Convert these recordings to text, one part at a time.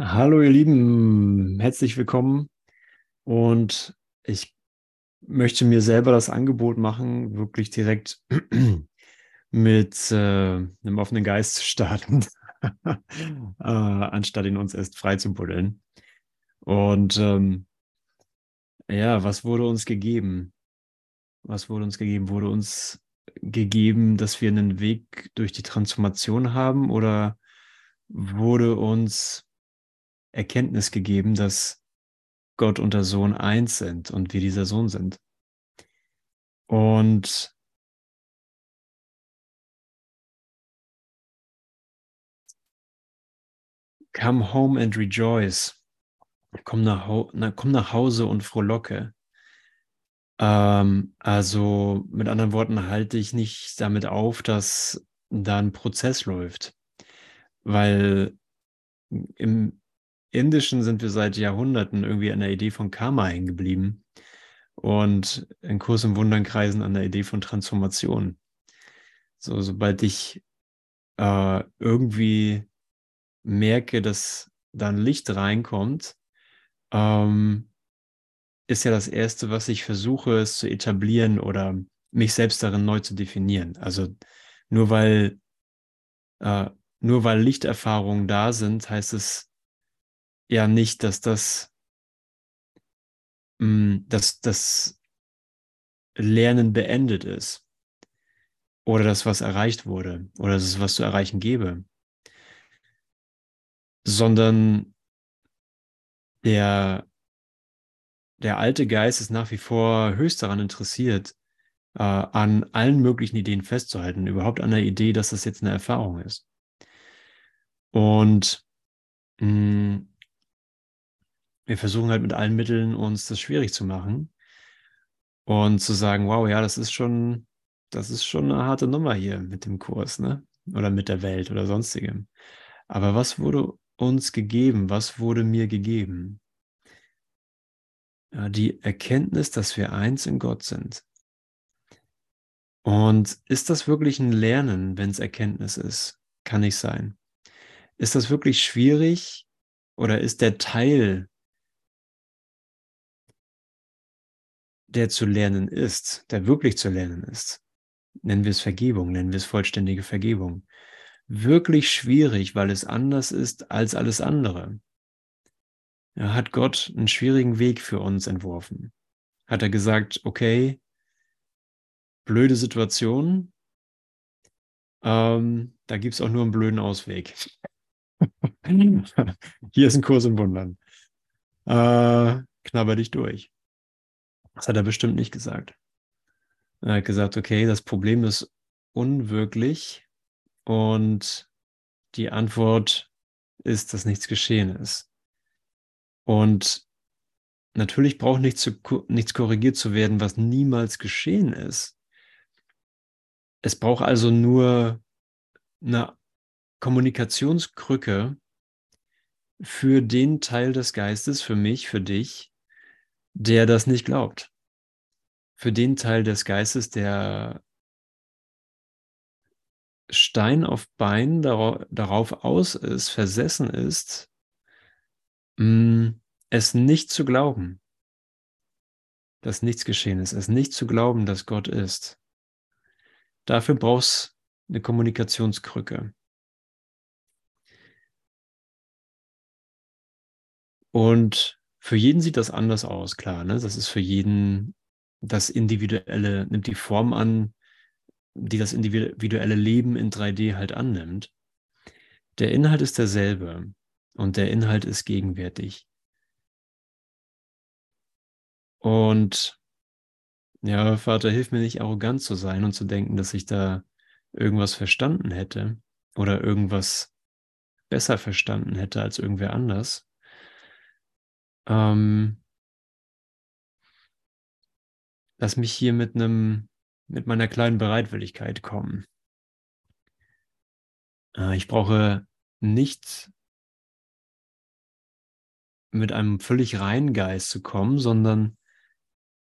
Hallo ihr Lieben, herzlich willkommen und ich möchte mir selber das Angebot machen, wirklich direkt mit äh, einem offenen Geist zu starten, äh, anstatt ihn uns erst frei zu buddeln. Und ähm, ja, was wurde uns gegeben? Was wurde uns gegeben? Wurde uns gegeben, dass wir einen Weg durch die Transformation haben oder wurde uns Erkenntnis gegeben, dass Gott und der Sohn eins sind und wir dieser Sohn sind. Und come home and rejoice. Komm nach, na, komm nach Hause und frohlocke. Ähm, also mit anderen Worten, halte ich nicht damit auf, dass da ein Prozess läuft. Weil im Indischen sind wir seit Jahrhunderten irgendwie an der Idee von Karma hängen geblieben und in Kurs im Wundernkreisen an der Idee von Transformation. So, sobald ich äh, irgendwie merke, dass da ein Licht reinkommt, ähm, ist ja das Erste, was ich versuche, es zu etablieren oder mich selbst darin neu zu definieren. Also nur weil, äh, nur weil Lichterfahrungen da sind, heißt es ja nicht, dass das, mh, mm, dass das Lernen beendet ist oder dass was erreicht wurde oder dass es was zu erreichen gäbe, sondern der, der alte Geist ist nach wie vor höchst daran interessiert, äh, an allen möglichen Ideen festzuhalten, überhaupt an der Idee, dass das jetzt eine Erfahrung ist. Und mh, mm, wir versuchen halt mit allen Mitteln uns das schwierig zu machen und zu sagen, wow, ja, das ist schon, das ist schon eine harte Nummer hier mit dem Kurs, ne? Oder mit der Welt oder sonstigem. Aber was wurde uns gegeben? Was wurde mir gegeben? Ja, die Erkenntnis, dass wir eins in Gott sind. Und ist das wirklich ein Lernen, wenn es Erkenntnis ist? Kann nicht sein. Ist das wirklich schwierig oder ist der Teil der zu lernen ist, der wirklich zu lernen ist, nennen wir es Vergebung, nennen wir es vollständige Vergebung, wirklich schwierig, weil es anders ist als alles andere. Ja, hat Gott einen schwierigen Weg für uns entworfen. Hat er gesagt, okay, blöde Situation, ähm, da gibt es auch nur einen blöden Ausweg. Hier ist ein Kurs im Wundern. Äh, knabber dich durch. Das hat er bestimmt nicht gesagt. Er hat gesagt, okay, das Problem ist unwirklich und die Antwort ist, dass nichts geschehen ist. Und natürlich braucht nichts, nichts korrigiert zu werden, was niemals geschehen ist. Es braucht also nur eine Kommunikationskrücke für den Teil des Geistes, für mich, für dich, der das nicht glaubt. Für den Teil des Geistes, der Stein auf Bein darauf aus ist, versessen ist, mm, es nicht zu glauben, dass nichts geschehen ist, es nicht zu glauben, dass Gott ist. Dafür brauchst eine Kommunikationskrücke. Und für jeden sieht das anders aus, klar. Ne? Das ist für jeden das Individuelle, nimmt die Form an, die das individuelle Leben in 3D halt annimmt. Der Inhalt ist derselbe und der Inhalt ist gegenwärtig. Und ja, Vater, hilf mir nicht arrogant zu sein und zu denken, dass ich da irgendwas verstanden hätte oder irgendwas besser verstanden hätte als irgendwer anders, ähm, lass mich hier mit einem, mit meiner kleinen Bereitwilligkeit kommen. Äh, ich brauche nicht mit einem völlig reinen Geist zu kommen, sondern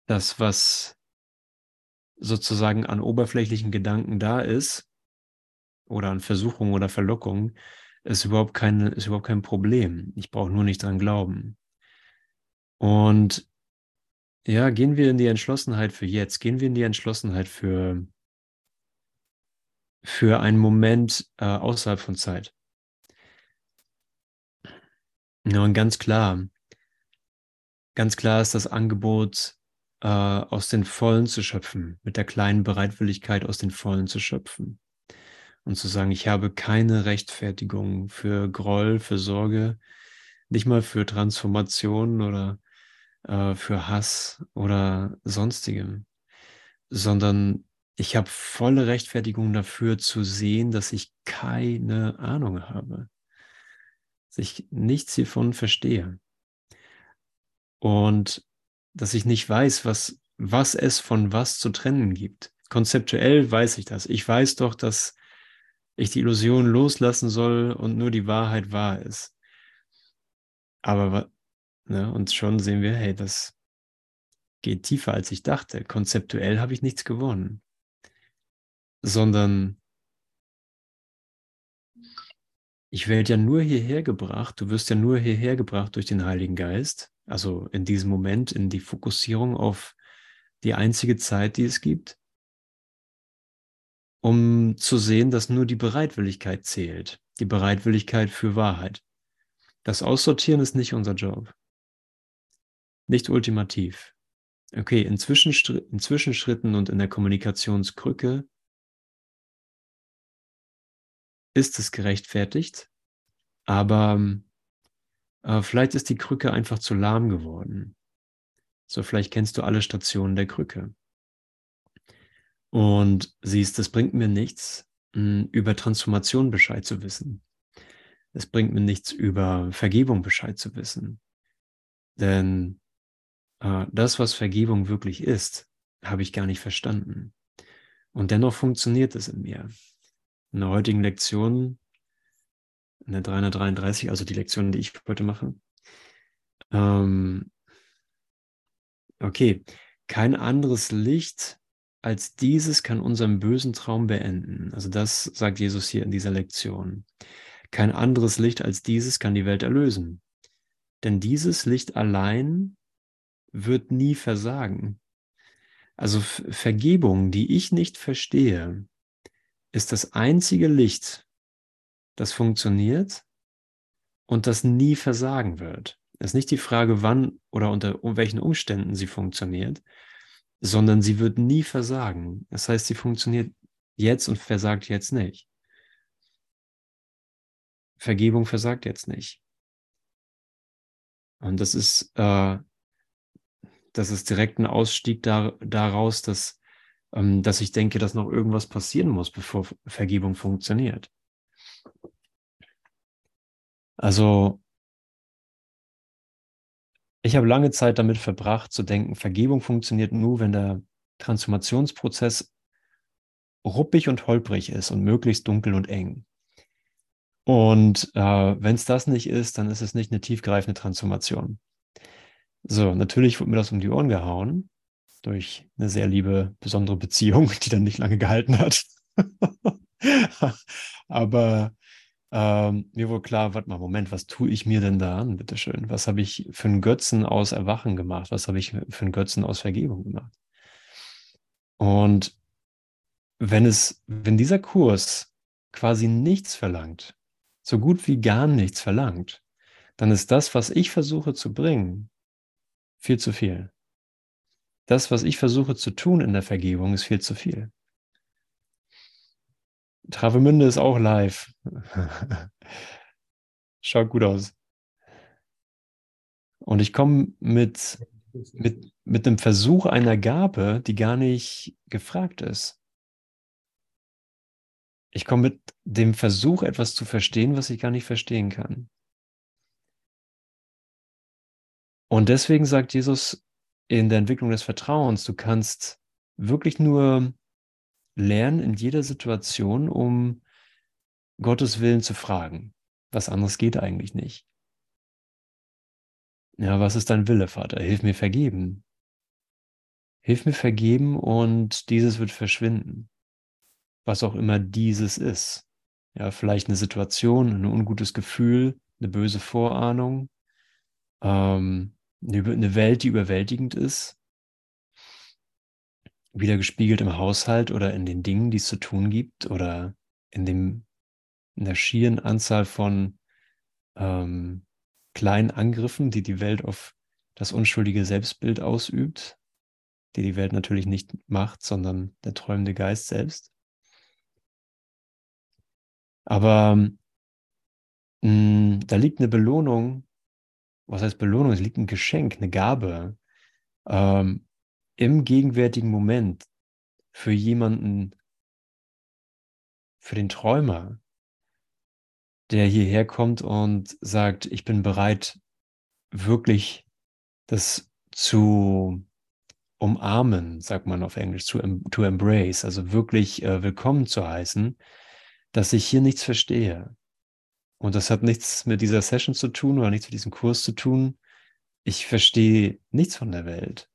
das, was sozusagen an oberflächlichen Gedanken da ist, oder an Versuchungen oder Verlockungen, ist überhaupt, keine, ist überhaupt kein Problem. Ich brauche nur nicht dran glauben. Und ja, gehen wir in die Entschlossenheit für jetzt, gehen wir in die Entschlossenheit für, für einen Moment äh, außerhalb von Zeit. Ja, und ganz klar, ganz klar ist das Angebot, äh, aus den Vollen zu schöpfen, mit der kleinen Bereitwilligkeit aus den Vollen zu schöpfen. Und zu sagen, ich habe keine Rechtfertigung für Groll, für Sorge, nicht mal für Transformation oder äh, für Hass oder sonstigem, sondern ich habe volle Rechtfertigung dafür zu sehen, dass ich keine Ahnung habe, dass ich nichts hiervon verstehe und dass ich nicht weiß, was, was es von was zu trennen gibt. Konzeptuell weiß ich das. Ich weiß doch, dass ich die Illusion loslassen soll und nur die Wahrheit wahr ist. Aber Ne? Und schon sehen wir, hey, das geht tiefer, als ich dachte. Konzeptuell habe ich nichts gewonnen, sondern ich werde ja nur hierher gebracht, du wirst ja nur hierher gebracht durch den Heiligen Geist, also in diesem Moment, in die Fokussierung auf die einzige Zeit, die es gibt, um zu sehen, dass nur die Bereitwilligkeit zählt, die Bereitwilligkeit für Wahrheit. Das Aussortieren ist nicht unser Job nicht ultimativ. Okay, in, Zwischenstr in Zwischenschritten und in der Kommunikationskrücke ist es gerechtfertigt, aber äh, vielleicht ist die Krücke einfach zu lahm geworden. So, vielleicht kennst du alle Stationen der Krücke. Und siehst, es bringt mir nichts, mh, über Transformation Bescheid zu wissen. Es bringt mir nichts, über Vergebung Bescheid zu wissen. Denn das, was Vergebung wirklich ist, habe ich gar nicht verstanden. Und dennoch funktioniert es in mir. In der heutigen Lektion, in der 333, also die Lektion, die ich heute mache, ähm, okay, kein anderes Licht als dieses kann unseren bösen Traum beenden. Also das sagt Jesus hier in dieser Lektion. Kein anderes Licht als dieses kann die Welt erlösen. Denn dieses Licht allein wird nie versagen. Also Vergebung, die ich nicht verstehe, ist das einzige Licht, das funktioniert und das nie versagen wird. Es ist nicht die Frage, wann oder unter welchen Umständen sie funktioniert, sondern sie wird nie versagen. Das heißt, sie funktioniert jetzt und versagt jetzt nicht. Vergebung versagt jetzt nicht. Und das ist äh, das ist direkt ein Ausstieg da, daraus, dass, ähm, dass ich denke, dass noch irgendwas passieren muss, bevor Vergebung funktioniert. Also, ich habe lange Zeit damit verbracht zu denken, Vergebung funktioniert nur, wenn der Transformationsprozess ruppig und holprig ist und möglichst dunkel und eng. Und äh, wenn es das nicht ist, dann ist es nicht eine tiefgreifende Transformation. So, natürlich wurde mir das um die Ohren gehauen durch eine sehr liebe, besondere Beziehung, die dann nicht lange gehalten hat. Aber ähm, mir wurde klar, warte mal, Moment, was tue ich mir denn da an, bitteschön? Was habe ich für einen Götzen aus Erwachen gemacht? Was habe ich für einen Götzen aus Vergebung gemacht? Und wenn es, wenn dieser Kurs quasi nichts verlangt, so gut wie gar nichts verlangt, dann ist das, was ich versuche zu bringen, viel zu viel. Das, was ich versuche zu tun in der Vergebung, ist viel zu viel. Travemünde ist auch live. Schaut gut aus. Und ich komme mit, mit, mit dem Versuch einer Gabe, die gar nicht gefragt ist. Ich komme mit dem Versuch, etwas zu verstehen, was ich gar nicht verstehen kann. Und deswegen sagt Jesus in der Entwicklung des Vertrauens, du kannst wirklich nur lernen in jeder Situation, um Gottes Willen zu fragen. Was anderes geht eigentlich nicht. Ja, was ist dein Wille, Vater? Hilf mir vergeben. Hilf mir vergeben und dieses wird verschwinden. Was auch immer dieses ist. Ja, vielleicht eine Situation, ein ungutes Gefühl, eine böse Vorahnung, ähm, eine Welt, die überwältigend ist, wieder gespiegelt im Haushalt oder in den Dingen, die es zu tun gibt oder in, dem, in der schieren Anzahl von ähm, kleinen Angriffen, die die Welt auf das unschuldige Selbstbild ausübt, die die Welt natürlich nicht macht, sondern der träumende Geist selbst. Aber mh, mm, da liegt eine Belohnung, was heißt Belohnung? Es liegt ein Geschenk, eine Gabe ähm, im gegenwärtigen Moment für jemanden, für den Träumer, der hierher kommt und sagt, ich bin bereit, wirklich das zu umarmen, sagt man auf Englisch, to, to embrace, also wirklich äh, willkommen zu heißen, dass ich hier nichts verstehe. Und das hat nichts mit dieser Session zu tun oder nichts mit diesem Kurs zu tun. Ich verstehe nichts von der Welt,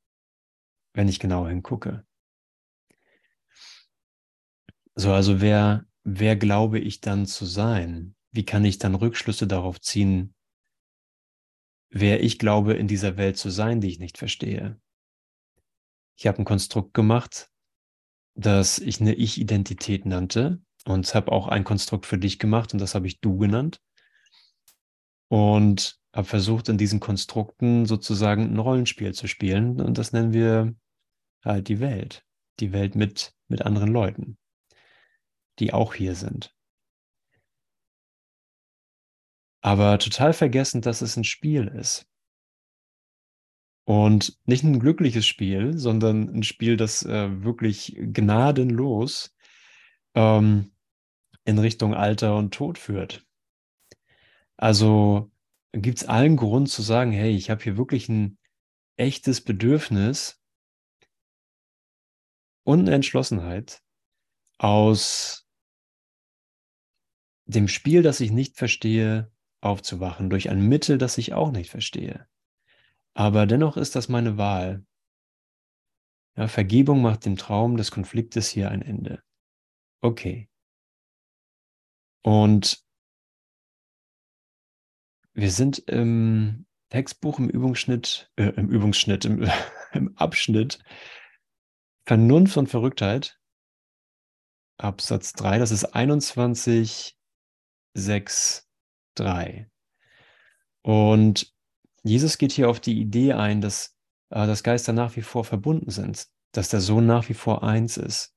wenn ich genau hingucke. So, also wer, wer glaube ich dann zu sein? Wie kann ich dann Rückschlüsse darauf ziehen, wer ich glaube, in dieser Welt zu sein, die ich nicht verstehe? Ich habe ein Konstrukt gemacht, das ich eine Ich-Identität nannte und habe auch ein Konstrukt für dich gemacht und das habe ich du genannt. Und habe versucht, in diesen Konstrukten sozusagen ein Rollenspiel zu spielen und das nennen wir halt die Welt. Die Welt mit, mit anderen Leuten, die auch hier sind. Aber total vergessen, dass es ein Spiel ist. Und nicht ein glückliches Spiel, sondern ein Spiel, das äh, wirklich gnadenlos ähm, in Richtung Alter und Tod führt. Also gibt es allen Grund zu sagen, hey, ich habe hier wirklich ein echtes Bedürfnis und eine Entschlossenheit aus dem Spiel, das ich nicht verstehe, aufzuwachen, durch ein Mittel, das ich auch nicht verstehe. Aber dennoch ist das meine Wahl. Ja, Vergebung macht dem Traum des Konfliktes hier ein Ende. Okay. Und wir sind im Textbuch im Übungsschnitt, äh, im Übungsschnitt, im, im Abschnitt Vernunft und Verrücktheit, Absatz 3, das ist 21, 6, 3. Und Jesus geht hier auf die Idee ein, dass, äh, dass Geister nach wie vor verbunden sind, dass der Sohn nach wie vor eins ist.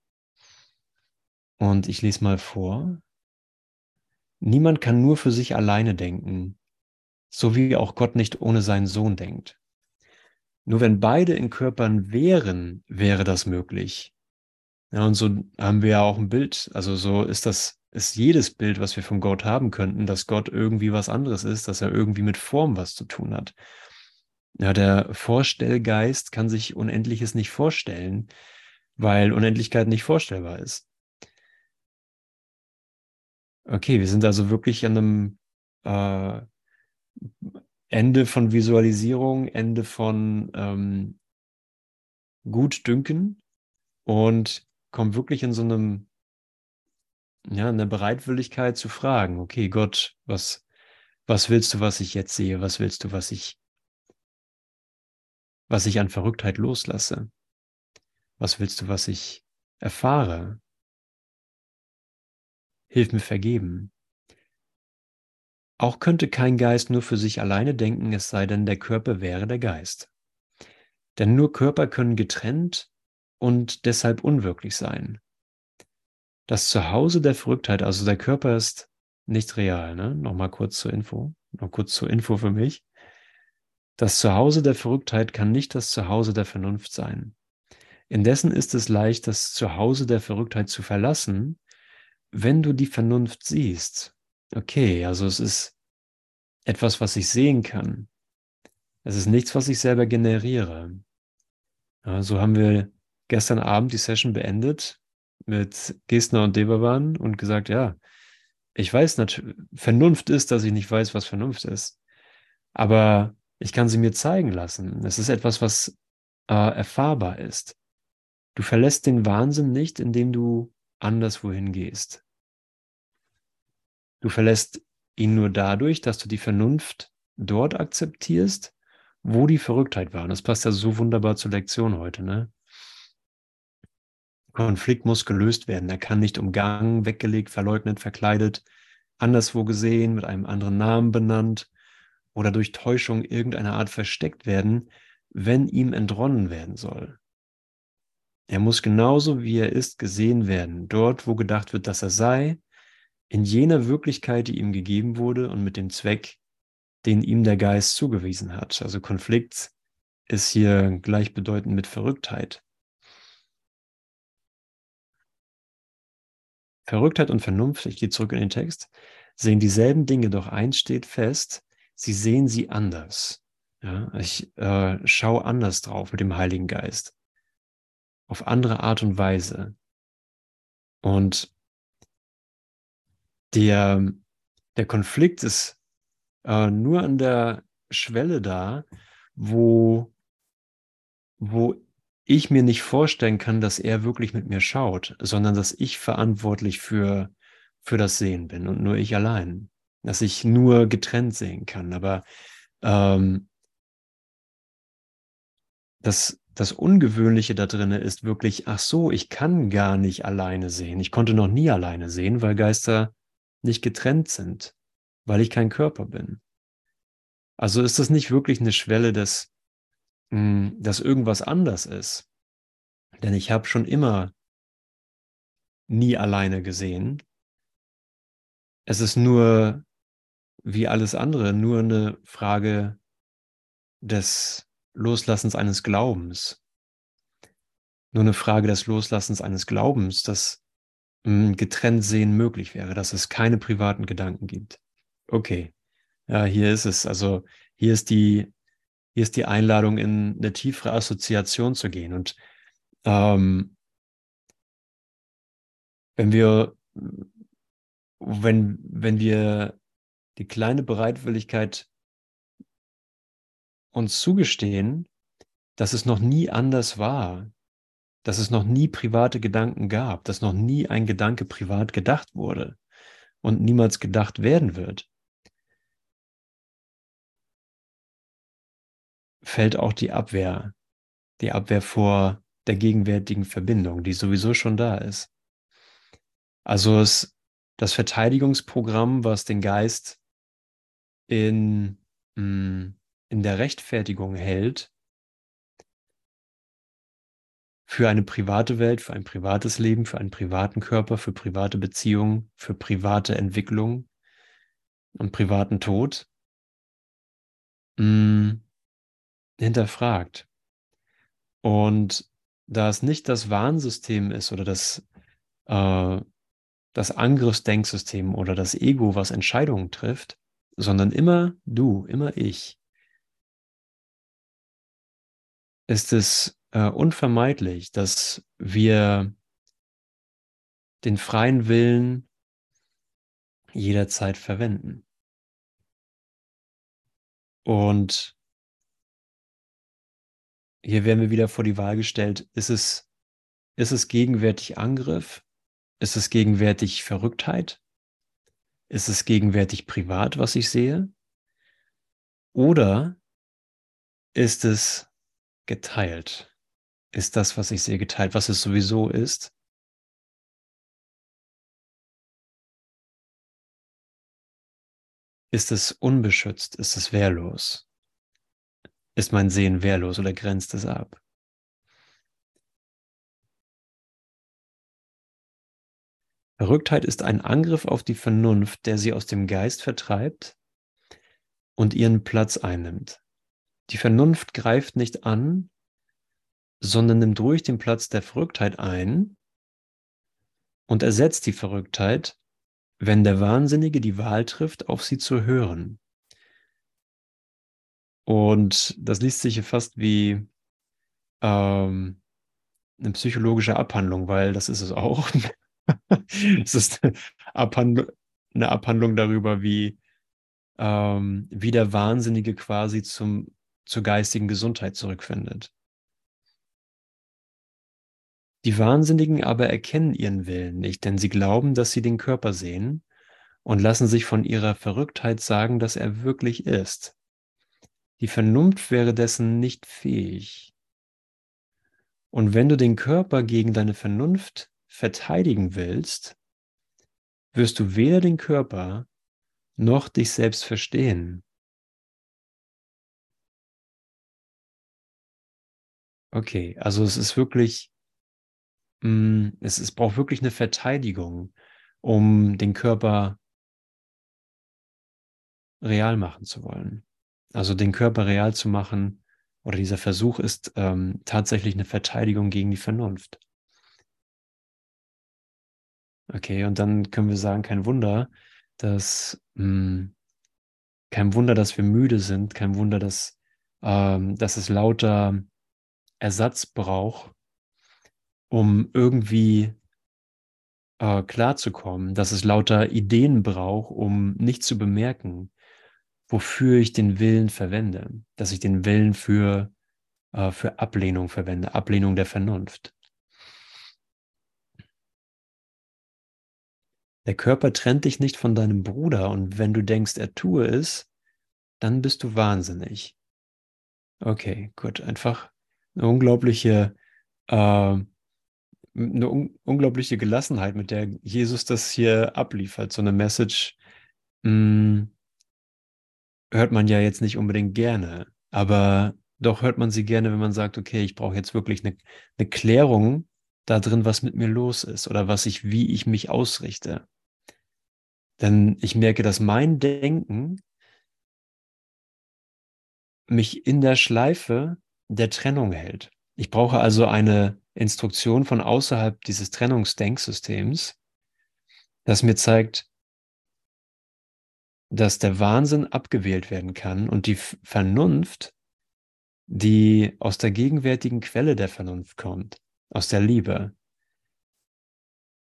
Und ich lese mal vor. Niemand kann nur für sich alleine denken, so wie auch Gott nicht ohne seinen Sohn denkt. Nur wenn beide in Körpern wären, wäre das möglich. Ja, und so haben wir ja auch ein Bild, also so ist das, ist jedes Bild, was wir von Gott haben könnten, dass Gott irgendwie was anderes ist, dass er irgendwie mit Form was zu tun hat. Ja, der Vorstellgeist kann sich Unendliches nicht vorstellen, weil Unendlichkeit nicht vorstellbar ist. Okay, wir sind also wirklich an einem äh, Ende von Visualisierung, Ende von ähm, Gutdünken und kommen wirklich in so einem, ja, eine Bereitwilligkeit zu fragen, okay, Gott, was, was willst du, was ich jetzt sehe? Was willst du, was ich, was ich an Verrücktheit loslasse? Was willst du, was ich erfahre? Hilf mir vergeben. Auch könnte kein Geist nur für sich alleine denken, es sei denn, der Körper wäre der Geist. Denn nur Körper können getrennt und deshalb unwirklich sein. Das Zuhause der Verrücktheit, also der Körper ist nicht real, ne? Nochmal kurz zur Info, noch kurz zur Info für mich. Das Zuhause der Verrücktheit kann nicht das Zuhause der Vernunft sein. Indessen ist es leicht, das Zuhause der Verrücktheit zu verlassen, wenn du die Vernunft siehst, okay, also es ist etwas, was ich sehen kann. Es ist nichts, was ich selber generiere. Ja, so haben wir gestern Abend die Session beendet mit Gestner und Devavan und gesagt, ja, ich weiß natürlich, Vernunft ist, dass ich nicht weiß, was Vernunft ist. Aber ich kann sie mir zeigen lassen. Es ist etwas, was äh, erfahrbar ist. Du verlässt den Wahnsinn nicht, indem du anderswohin gehst. Du verlässt ihn nur dadurch, dass du die Vernunft dort akzeptierst, wo die Verrücktheit war. Und das passt ja so wunderbar zur Lektion heute. Ne? Konflikt muss gelöst werden. Er kann nicht umgangen, weggelegt, verleugnet, verkleidet, anderswo gesehen, mit einem anderen Namen benannt oder durch Täuschung irgendeiner Art versteckt werden, wenn ihm entronnen werden soll. Er muss genauso wie er ist gesehen werden, dort, wo gedacht wird, dass er sei, in jener Wirklichkeit, die ihm gegeben wurde und mit dem Zweck, den ihm der Geist zugewiesen hat. Also Konflikt ist hier gleichbedeutend mit Verrücktheit. Verrücktheit und Vernunft, ich gehe zurück in den Text, sehen dieselben Dinge, doch eins steht fest, sie sehen sie anders. Ja, ich äh, schaue anders drauf mit dem Heiligen Geist. Auf andere Art und Weise. Und der, der Konflikt ist äh, nur an der Schwelle da, wo, wo ich mir nicht vorstellen kann, dass er wirklich mit mir schaut, sondern dass ich verantwortlich für, für das Sehen bin und nur ich allein. Dass ich nur getrennt sehen kann. Aber ähm, das, das Ungewöhnliche da drin ist wirklich, ach so, ich kann gar nicht alleine sehen. Ich konnte noch nie alleine sehen, weil Geister nicht getrennt sind, weil ich kein Körper bin. Also ist das nicht wirklich eine Schwelle des, hm, dass irgendwas anders ist. Denn ich habe schon immer nie alleine gesehen. Es ist nur, wie alles andere, nur eine Frage des Loslassens eines Glaubens. Nur eine Frage des Loslassens eines Glaubens, dass hm, getrennt sehen möglich wäre, dass es keine privaten Gedanken gibt. Okay, ja, hier ist es. Also hier ist die, hier ist die Einladung, in eine tiefere Assoziation zu gehen. Und ähm, wenn wir, wenn, wenn wir die kleine Bereitwilligkeit uns zugestehen, dass es noch nie anders war, dass es noch nie private Gedanken gab, dass noch nie ein Gedanke privat gedacht wurde und niemals gedacht werden wird, fällt auch die Abwehr, die Abwehr vor der gegenwärtigen Verbindung, die sowieso schon da ist. Also es, das Verteidigungsprogramm, was den Geist in, mm, in der Rechtfertigung hält, für eine private Welt, für ein privates Leben, für einen privaten Körper, für private Beziehungen, für private Entwicklung und privaten Tod, mh, mm, hinterfragt. Und da es nicht das Warnsystem ist oder das, äh, das Angriffsdenksystem oder das Ego, was Entscheidungen trifft, sondern immer du, immer ich, ist es äh, unvermeidlich, dass wir den freien Willen jederzeit verwenden. Und hier werden wir wieder vor die Wahl gestellt, ist es, ist es gegenwärtig Angriff? Ist es gegenwärtig Verrücktheit? Ist es gegenwärtig privat, was ich sehe? Oder ist es geteilt? Ist das, was ich sehe, geteilt, was es sowieso ist? Ist es unbeschützt? Ist es wehrlos? Ist mein Sehen wehrlos oder grenzt es ab? Verrücktheit ist ein Angriff auf die Vernunft, der sie aus dem Geist vertreibt und ihren Platz einnimmt. Die Vernunft greift nicht an, sondern nimmt ruhig den Platz der Verrücktheit ein und ersetzt die Verrücktheit, wenn der Wahnsinnige die Wahl trifft, auf sie zu hören. Und das liest sich hier fast wie ähm, eine psychologische Abhandlung, weil das ist es auch. es ist eine Abhandlung, eine Abhandlung darüber, wie, ähm, wie der Wahnsinnige quasi zum, zur geistigen Gesundheit zurückfindet. Die Wahnsinnigen aber erkennen ihren Willen nicht, denn sie glauben, dass sie den Körper sehen und lassen sich von ihrer Verrücktheit sagen, dass er wirklich ist. Die Vernunft wäre dessen nicht fähig. Und wenn du den Körper gegen deine Vernunft verteidigen willst, wirst du weder den Körper noch dich selbst verstehen. Okay, also es ist wirklich, mh, mm, es, es braucht wirklich eine Verteidigung, um den Körper real machen zu wollen. Also den Körper real zu machen, oder dieser Versuch ist ähm, tatsächlich eine Verteidigung gegen die Vernunft. Okay, und dann können wir sagen, kein Wunder, dass mh, hm, kein Wunder, dass wir müde sind, kein Wunder, dass, ähm, dass es lauter Ersatz braucht, um irgendwie äh, klarzukommen, dass es lauter Ideen braucht, um nicht zu bemerken, wofür ich den Willen verwende, dass ich den Willen für, äh, für Ablehnung verwende, Ablehnung der Vernunft. Der Körper trennt dich nicht von deinem Bruder und wenn du denkst, er tue es, dann bist du wahnsinnig. Okay, gut, einfach eine unglaubliche, äh, eine un unglaubliche Gelassenheit, mit der Jesus das hier abliefert. So eine Message mh, hm, hört man ja jetzt nicht unbedingt gerne, aber doch hört man sie gerne, wenn man sagt, okay, ich brauche jetzt wirklich eine, eine Klärung da drin, was mit mir los ist oder was ich, wie ich mich ausrichte. Denn ich merke, dass mein Denken mich in der Schleife der Trennung hält. Ich brauche also eine Instruktion von außerhalb dieses Trennungsdenksystems, das mir zeigt, dass der Wahnsinn abgewählt werden kann und die Vernunft, die aus der gegenwärtigen Quelle der Vernunft kommt, aus der Liebe,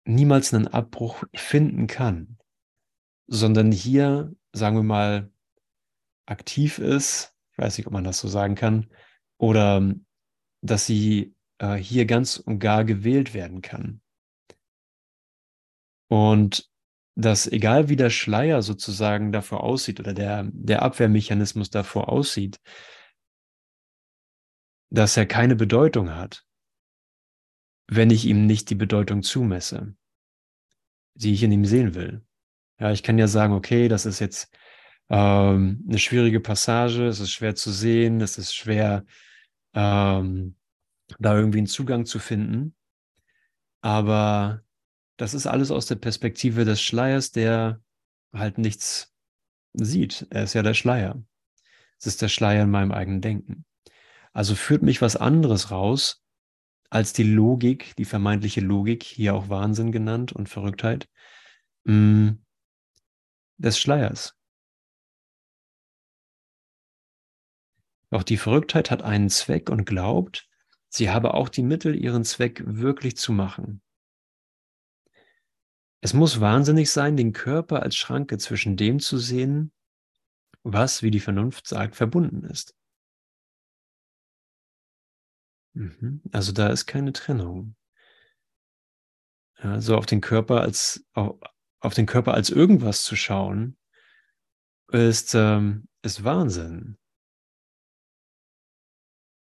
niemals einen Abbruch finden kann, sondern hier, sagen wir mal, aktiv ist, ich weiß nicht, ob man das so sagen kann, oder dass sie äh, hier ganz und gar gewählt werden kann. Und dass egal wie der Schleier sozusagen davor aussieht oder der, der Abwehrmechanismus davor aussieht, dass er keine Bedeutung hat, wenn ich ihm nicht die Bedeutung zumesse, die ich in ihm sehen will. Ja, ich kann ja sagen, okay, das ist jetzt ähm, eine schwierige Passage, es ist schwer zu sehen, es ist schwer, ähm, da irgendwie einen Zugang zu finden. Aber das ist alles aus der Perspektive des Schleiers, der halt nichts sieht. Er ist ja der Schleier. Es ist der Schleier in meinem eigenen Denken. Also führt mich was anderes raus als die Logik, die vermeintliche Logik, hier auch Wahnsinn genannt und Verrücktheit, mm, des Schleiers. Auch die Verrücktheit hat einen Zweck und glaubt, sie habe auch die Mittel, ihren Zweck wirklich zu machen. Es muss wahnsinnig sein, den Körper als Schranke zwischen dem zu sehen, was, wie die Vernunft sagt, verbunden ist. Mhm. Also da ist keine Trennung. Also auf den Körper als auf, auf den Körper als irgendwas zu schauen, ist, ähm, ist Wahnsinn.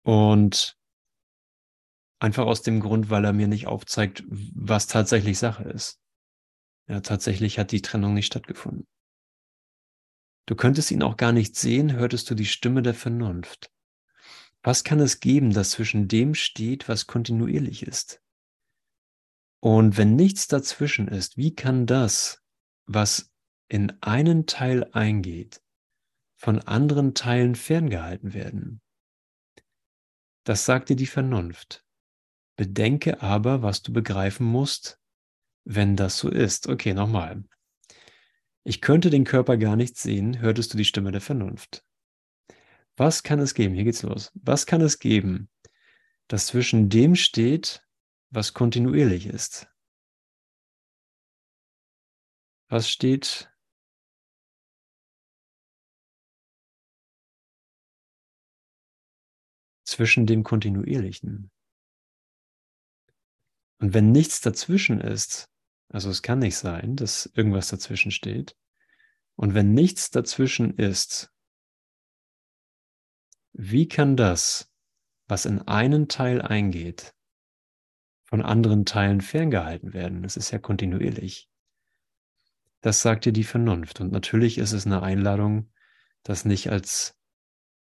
Und einfach aus dem Grund, weil er mir nicht aufzeigt, was tatsächlich Sache ist. Ja, tatsächlich hat die Trennung nicht stattgefunden. Du könntest ihn auch gar nicht sehen, hörtest du die Stimme der Vernunft. Was kann es geben, das zwischen dem steht, was kontinuierlich ist? Und wenn nichts dazwischen ist, wie kann das, was in einen Teil eingeht, von anderen Teilen ferngehalten werden? Das sagt dir die Vernunft. Bedenke aber, was du begreifen musst, wenn das so ist. Okay, nochmal. Ich könnte den Körper gar nicht sehen, hörtest du die Stimme der Vernunft. Was kann es geben? Hier geht's los. Was kann es geben, das zwischen dem steht, was kontinuierlich ist? Was steht zwischen dem Kontinuierlichen? Und wenn nichts dazwischen ist, Also es kann nicht sein, dass irgendwas dazwischen steht. Und wenn nichts dazwischen ist, wie kann das, was in einen Teil eingeht, von anderen Teilen ferngehalten werden? Das ist ja kontinuierlich. Das sagt dir die Vernunft. Und natürlich ist es eine Einladung, das nicht als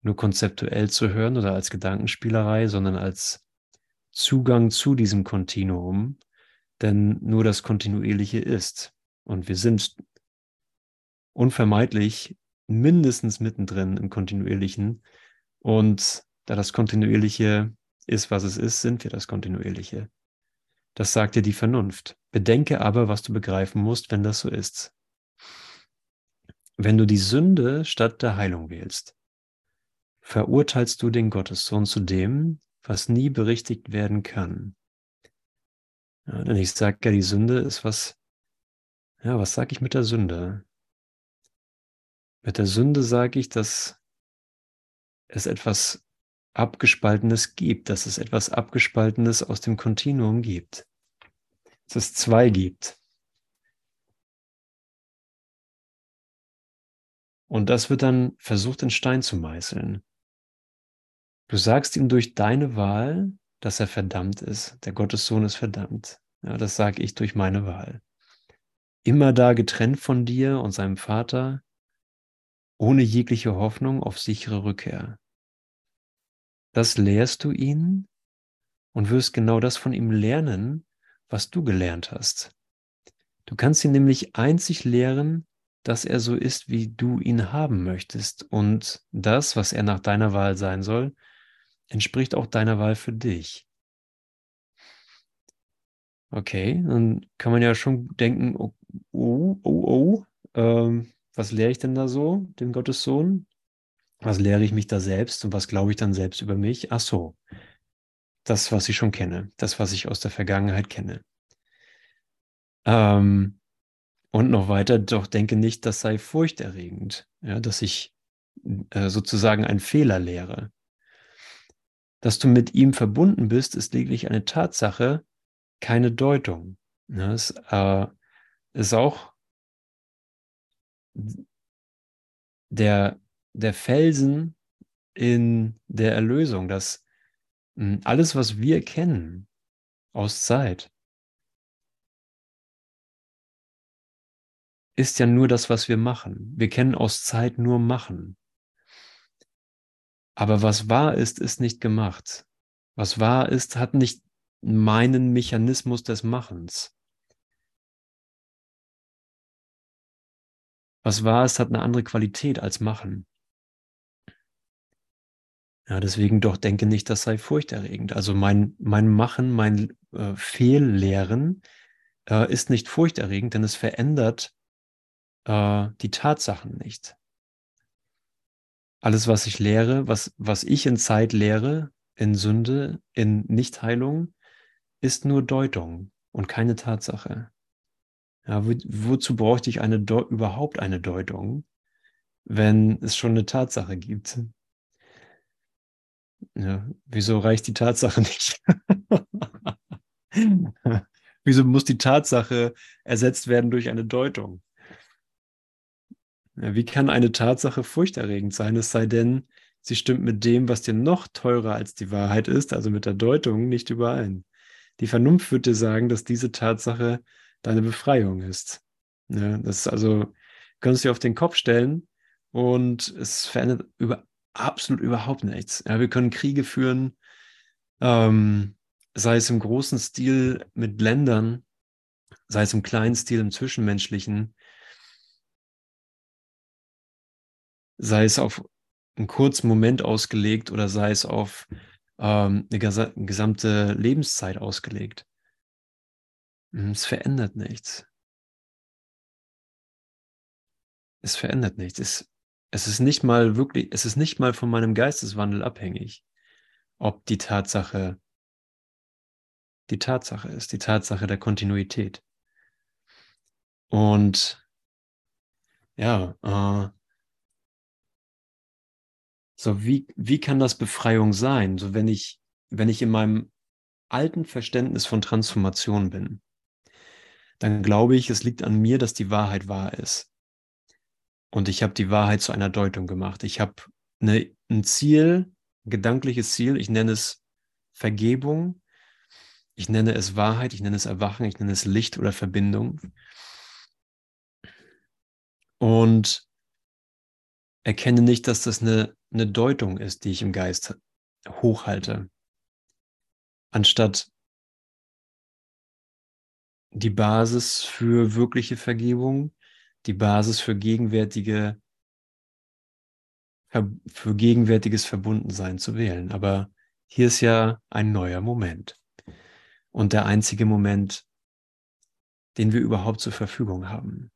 nur konzeptuell zu hören oder als Gedankenspielerei, sondern als Zugang zu diesem Kontinuum, denn nur das Kontinuierliche ist. Und wir sind unvermeidlich mindestens mittendrin im Kontinuierlichen. Und da das Kontinuierliche ist, was es ist, sind wir das Kontinuierliche. Das sagt dir die Vernunft. Bedenke aber, was du begreifen musst, wenn das so ist. Wenn du die Sünde statt der Heilung wählst, verurteilst du den Gottessohn zu dem, was nie berichtigt werden kann. Ja, denn ich sage ja, die Sünde ist was, ja, was sage ich mit der Sünde? Mit der Sünde sage ich, dass es etwas Abgespaltenes gibt, dass es etwas Abgespaltenes aus dem Kontinuum gibt. Dass es zwei gibt. Und das wird dann versucht in Stein zu meißeln. Du sagst ihm durch deine Wahl, dass er verdammt ist. Der Gottessohn ist verdammt. Ja, das sage ich durch meine Wahl. Immer da getrennt von dir und seinem Vater, ohne jegliche Hoffnung auf sichere Rückkehr. Das lehrst du ihn und wirst genau das von ihm lernen, was du gelernt hast. Du kannst ihn nämlich einzig lehren, dass er so ist, wie du ihn haben möchtest. Und das, was er nach deiner Wahl sein soll, entspricht auch deiner Wahl für dich. Okay, dann kann man ja schon denken, oh, oh, oh, oh ähm, was lehre ich denn da so, den Gottessohn? Was lehre ich mich da selbst und was glaube ich dann selbst über mich? Ach so, das, was ich schon kenne, das, was ich aus der Vergangenheit kenne. Ähm, und noch weiter, doch denke nicht, das sei furchterregend, ja, dass ich äh, sozusagen einen Fehler lehre. Dass du mit ihm verbunden bist, ist lediglich eine Tatsache, keine Deutung. Ja, es äh, ist auch der, der Felsen in der Erlösung, dass hm, alles, was wir kennen aus Zeit, ist ja nur das, was wir machen. Wir kennen aus Zeit nur machen. Aber was wahr ist, ist nicht gemacht. Was wahr ist, hat nicht meinen Mechanismus des Machens. Was wahr ist, hat eine andere Qualität als Machen. Ja, deswegen doch denke nicht, das sei furchterregend. Also mein, mein Machen, mein äh, Fehllehren äh, ist nicht furchterregend, denn es verändert äh, die Tatsachen nicht. Alles, was ich lehre, was, was ich in Zeit lehre, in Sünde, in Nichtheilung, ist nur Deutung und keine Tatsache. Ja, wo, wozu bräuchte ich eine überhaupt eine Deutung, wenn es schon eine Tatsache gibt? Ja, wieso reicht die Tatsache nicht? wieso muss die Tatsache ersetzt werden durch eine Deutung? Wie kann eine Tatsache furchterregend sein, es sei denn, sie stimmt mit dem, was dir noch teurer als die Wahrheit ist, also mit der Deutung, nicht überein. Die Vernunft würde dir sagen, dass diese Tatsache deine Befreiung ist. Ja, das ist also, kannst du dir auf den Kopf stellen und es verändert über, absolut überhaupt nichts. Ja, wir können Kriege führen, ähm, sei es im großen Stil mit Ländern, sei es im kleinen Stil im Zwischenmenschlichen, sei es auf einen kurzen Moment ausgelegt oder sei es auf ähm, eine gesamte Lebenszeit ausgelegt. Hm, es verändert nichts. Es verändert nichts. Es, es ist nicht mal wirklich, es ist nicht mal von meinem Geisteswandel abhängig, ob die Tatsache die Tatsache ist, die Tatsache der Kontinuität. Und ja, äh, so, wie, wie kann das Befreiung sein? So, wenn ich, wenn ich in meinem alten Verständnis von Transformation bin, dann glaube ich, es liegt an mir, dass die Wahrheit wahr ist. Und ich habe die Wahrheit zu einer Deutung gemacht. Ich habe eine, ein Ziel, ein gedankliches Ziel, ich nenne es Vergebung, ich nenne es Wahrheit, ich nenne es Erwachen, ich nenne es Licht oder Verbindung. Und erkenne nicht, dass das eine, eine Deutung ist, die ich im Geist hochhalte, anstatt die Basis für wirkliche Vergebung, die Basis für gegenwärtige für gegenwärtiges Verbundensein zu wählen. Aber hier ist ja ein neuer Moment. Und der einzige Moment, den wir überhaupt zur Verfügung haben.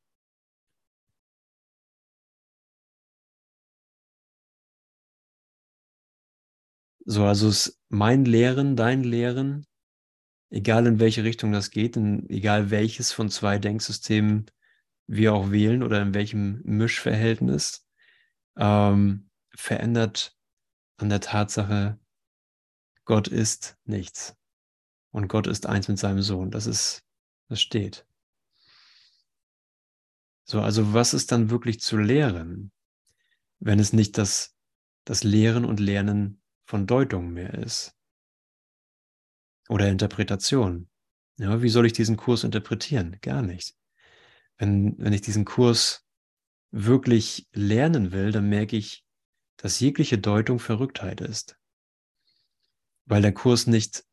So, also ist mein Lehren, dein Lehren, egal in welche Richtung das geht, in, egal welches von zwei Denksystemen wir auch wählen oder in welchem Mischverhältnis, ähm, verändert an der Tatsache, Gott ist nichts. Und Gott ist eins mit seinem Sohn. Das ist, das steht. So, also was ist dann wirklich zu lehren, wenn es nicht das, das Lehren und Lernen von Deutung mehr ist? Oder Interpretation. Ja, wie soll ich diesen Kurs interpretieren? Gar nicht. Wenn, wenn ich diesen Kurs wirklich lernen will, dann merke ich, dass jegliche Deutung Verrücktheit ist. Weil der Kurs nicht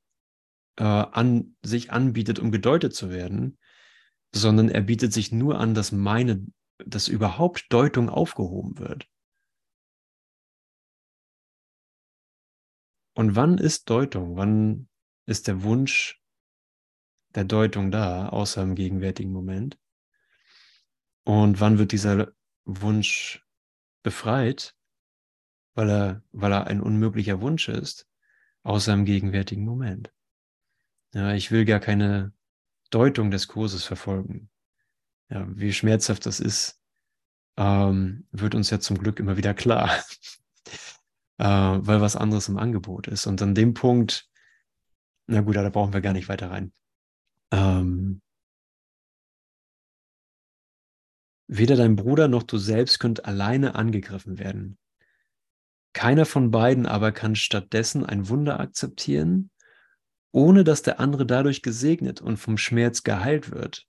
äh, an, sich anbietet, um gedeutet zu werden, sondern er bietet sich nur an, dass meine, dass überhaupt Deutung aufgehoben wird. Und wann ist Deutung? Wann ist der Wunsch der Deutung da, außer im gegenwärtigen Moment? Und wann wird dieser Wunsch befreit, weil er, weil er ein unmöglicher Wunsch ist, außer im gegenwärtigen Moment? Ja, ich will gar keine Deutung des Kurses verfolgen. Ja, wie schmerzhaft das ist, ähm, wird uns ja zum Glück immer wieder klar, äh, weil was anderes im Angebot ist. Und an dem Punkt na gut, da brauchen wir gar nicht weiter rein. Ähm, weder dein Bruder noch du selbst könnt alleine angegriffen werden. Keiner von beiden aber kann stattdessen ein Wunder akzeptieren, ohne dass der andere dadurch gesegnet und vom Schmerz geheilt wird.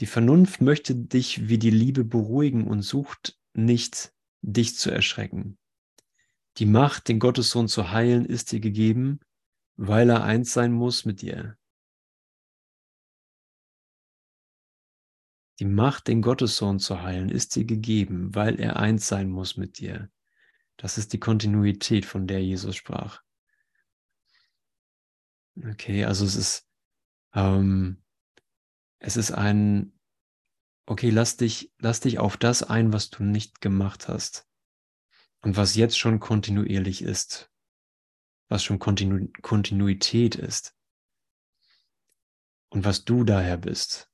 Die Vernunft möchte dich wie die Liebe beruhigen und sucht nicht, dich zu erschrecken. Die Macht, den Gottessohn zu heilen, ist dir gegeben, weil er eins sein muss mit dir. Die Macht, den Gottessohn zu heilen, ist dir gegeben, weil er eins sein muss mit dir. Das ist die Kontinuität, von der Jesus sprach. Okay, also es ist, ähm, es ist ein, okay, lass dich, lass dich auf das ein, was du nicht gemacht hast und was jetzt schon kontinuierlich ist, was schon Kontinu Kontinuität ist und was du daher bist.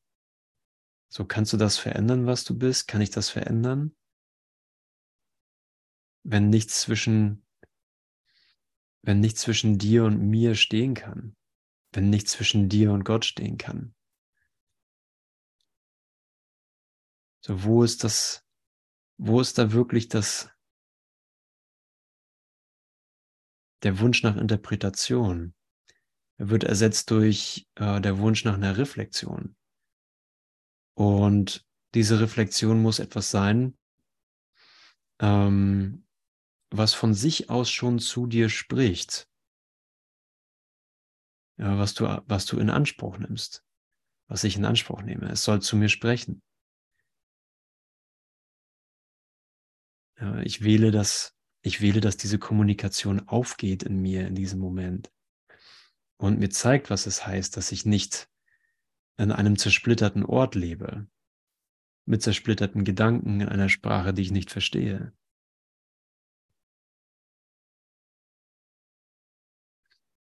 So kannst du das verändern, was du bist? Kann ich das verändern? Wenn nichts zwischen wenn nichts zwischen dir und mir stehen kann, wenn nichts zwischen dir und Gott stehen kann. So, wo ist das, wo ist da wirklich das, der Wunsch nach Interpretation? Er wird ersetzt durch äh, der Wunsch nach einer Reflexion. Und diese Reflexion muss etwas sein, ähm, was von sich aus schon zu dir spricht, ja, was, du, was du in Anspruch nimmst, was ich in Anspruch nehme. Es soll zu mir sprechen. Ich wähle das, ich wähle, dass diese Kommunikation aufgeht in mir in diesem Moment und mir zeigt, was es heißt, dass ich nicht in einem zersplitterten Ort lebe, mit zersplitterten Gedanken in einer Sprache, die ich nicht verstehe.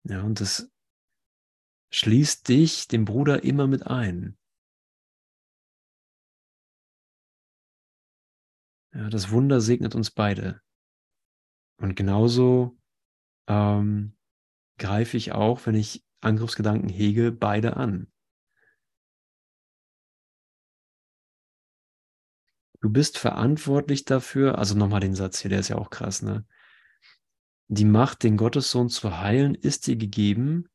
Ja, und das schließt dich, den Bruder, immer mit ein. Ja, das Wunder segnet uns beide. Und genauso ähm, greife ich auch, wenn ich Angriffsgedanken hege, beide an. Du bist verantwortlich dafür, also nochmal den Satz hier, der ist ja auch krass, ne? Die Macht, den Gottessohn zu heilen, ist dir gegeben,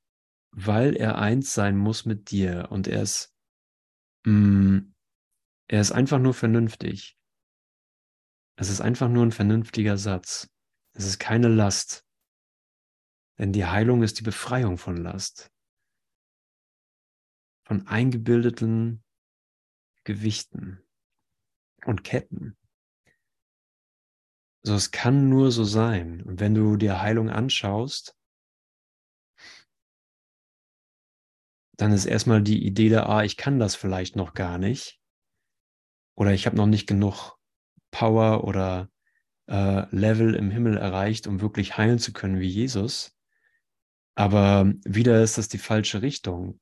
weil er eins sein muss mit dir. Und er ist, mm, er ist einfach nur vernünftig. Es ist einfach nur ein vernünftiger Satz. Es ist keine Last. Denn die Heilung ist die Befreiung von Last. Von eingebildeten Gewichten und Ketten. So, es kann nur so sein. Und wenn du dir Heilung anschaust, dann ist erstmal die Idee da, ah, ich kann das vielleicht noch gar nicht. Oder ich habe noch nicht genug Power oder äh, Level im Himmel erreicht, um wirklich heilen zu können wie Jesus. Aber wieder ist das die falsche Richtung.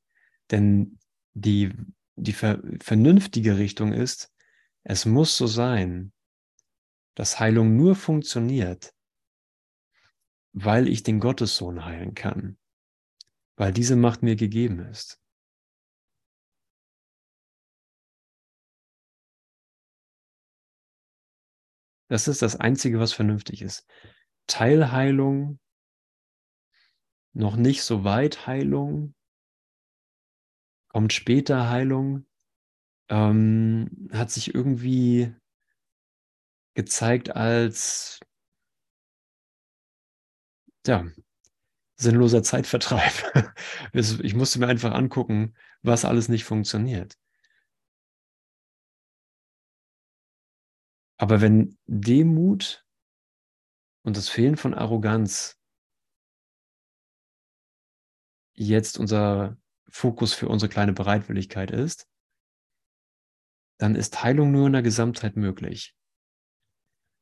Denn die, die ver vernünftige Richtung ist, es muss so sein, dass Heilung nur funktioniert, weil ich den Gottessohn heilen kann, weil diese Macht mir gegeben ist. Das ist das Einzige, was vernünftig ist. Teilheilung, noch nicht so weit Heilung, kommt später Heilung, ähm, hat sich irgendwie gezeigt als ja, sinnloser Zeitvertreib. ich musste mir einfach angucken, was alles nicht funktioniert. Aber wenn Demut und das Fehlen von Arroganz jetzt unser Fokus für unsere kleine Bereitwilligkeit ist, dann ist Heilung nur in der Gesamtheit möglich.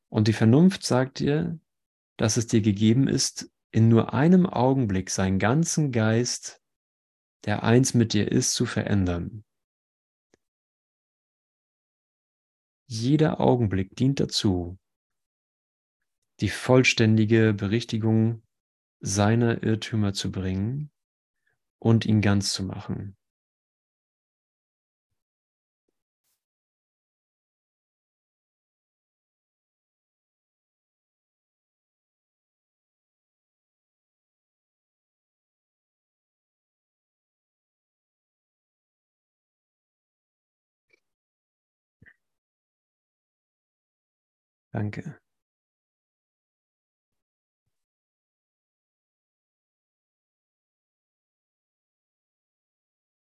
Und die Vernunft sagt dir, dass es dir gegeben ist, in nur einem Augenblick seinen ganzen Geist, der eins mit dir ist, zu verändern. Jeder Augenblick dient dazu, die vollständige Berichtigung seiner Irrtümer zu bringen und ihn ganz zu machen. Danke.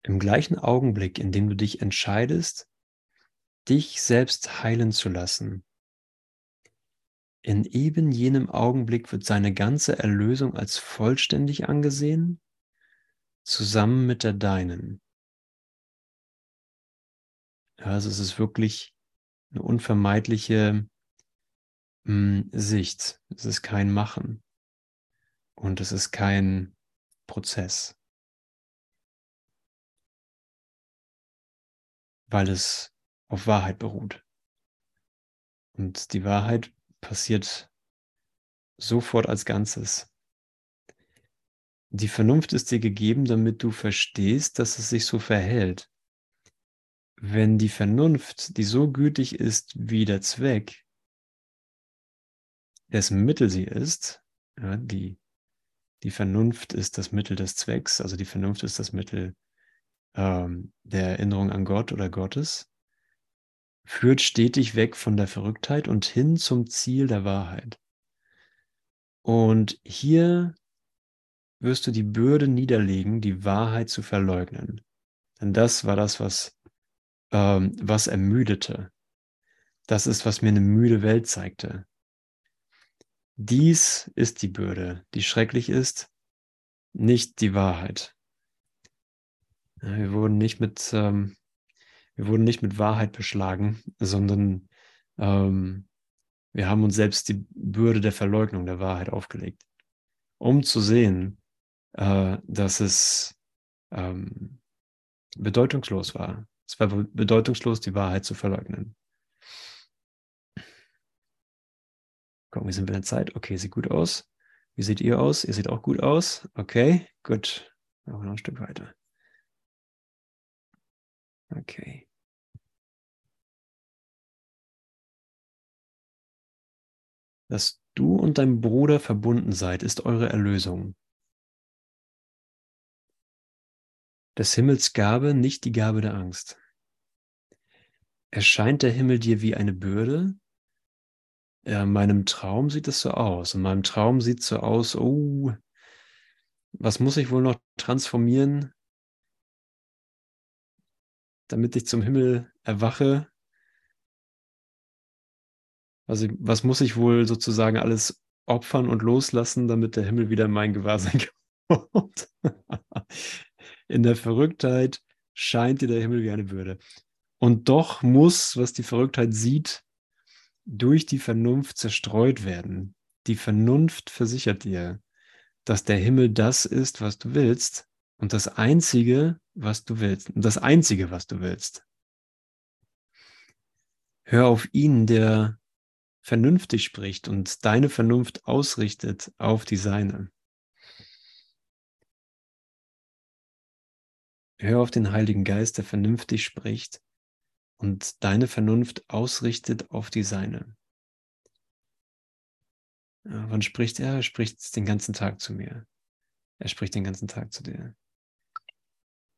Im gleichen Augenblick, in dem du dich entscheidest, dich selbst heilen zu lassen, in eben jenem Augenblick wird seine ganze Erlösung als vollständig angesehen, zusammen mit der deinen. Also es ist wirklich eine unvermeidliche Sicht. Es ist kein Machen und es ist kein Prozess, weil es auf Wahrheit beruht. Und die Wahrheit passiert sofort als Ganzes. Die Vernunft ist dir gegeben, damit du verstehst, dass es sich so verhält. Wenn die Vernunft, die so gütig ist wie der Zweck, dessen Mittel sie ist, ja, die, die Vernunft ist das Mittel des Zwecks, also die Vernunft ist das Mittel ähm, der Erinnerung an Gott oder Gottes, führt stetig weg von der Verrücktheit und hin zum Ziel der Wahrheit. Und hier wirst du die Bürde niederlegen, die Wahrheit zu verleugnen. Denn das war das, was, ähm, was ermüdete. Das ist, was mir eine müde Welt zeigte. Dies ist die Bürde, die schrecklich ist, nicht die Wahrheit. Wir wurden nicht mit, ähm, wir wurden nicht mit Wahrheit beschlagen, sondern ähm, wir haben uns selbst die Bürde der Verleugnung der Wahrheit aufgelegt, um zu sehen, äh, dass es ähm, bedeutungslos war. Es war bedeutungslos, die Wahrheit zu verleugnen. Gucken, wie sind wir in Zeit? Okay, sieht gut aus. Wie seht ihr aus? Ihr seht auch gut aus. Okay, gut. Machen wir noch ein Stück weiter. Okay. Dass du und dein Bruder verbunden seid, ist eure Erlösung. Des Himmels Gabe, nicht die Gabe der Angst. Erscheint der Himmel dir wie eine Bürde? Ja, in meinem Traum sieht es so aus. In meinem Traum sieht es so aus, oh, was muss ich wohl noch transformieren, damit ich zum Himmel erwache? Also, was muss ich wohl sozusagen alles opfern und loslassen, damit der Himmel wieder in mein Gewahrsein kommt? in der Verrücktheit scheint dir der Himmel wie eine Bürde. Und doch muss, was die Verrücktheit sieht, durch die Vernunft zerstreut werden. Die Vernunft versichert dir, dass der Himmel das ist, was du willst und das Einzige, was du willst. Und das Einzige, was du willst. Hör auf ihn, der vernünftig spricht und deine Vernunft ausrichtet auf die seine. Hör auf den Heiligen Geist, der vernünftig spricht und deine Vernunft ausrichtet auf die seine. Wann spricht er? Er spricht den ganzen Tag zu mir. Er spricht den ganzen Tag zu dir.